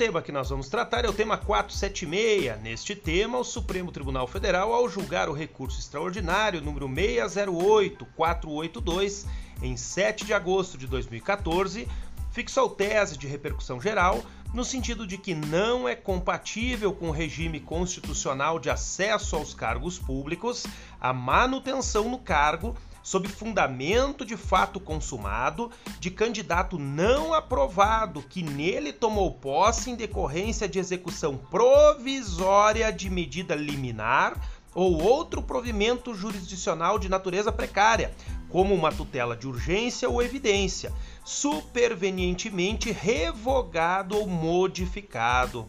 tema que nós vamos tratar é o tema 476. Neste tema, o Supremo Tribunal Federal, ao julgar o recurso extraordinário número 608482, em 7 de agosto de 2014, fixou tese de repercussão geral no sentido de que não é compatível com o regime constitucional de acesso aos cargos públicos a manutenção no cargo sob fundamento de fato consumado de candidato não aprovado que nele tomou posse em decorrência de execução provisória de medida liminar ou outro provimento jurisdicional de natureza precária, como uma tutela de urgência ou evidência, supervenientemente revogado ou modificado.